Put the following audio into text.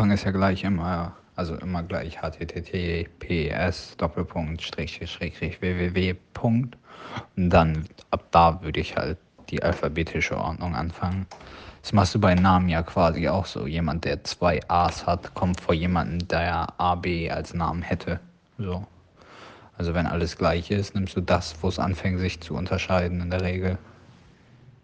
Anfang ist ja gleich immer, also immer gleich https Doppelpunkt Strich Schrägstrich www. Und dann ab da würde ich halt die alphabetische Ordnung anfangen. Das machst du bei Namen ja quasi auch so. Jemand, der zwei A's hat, kommt vor jemanden, der AB als Namen hätte. So. Also wenn alles gleich ist, nimmst du das, wo es anfängt, sich zu unterscheiden in der Regel.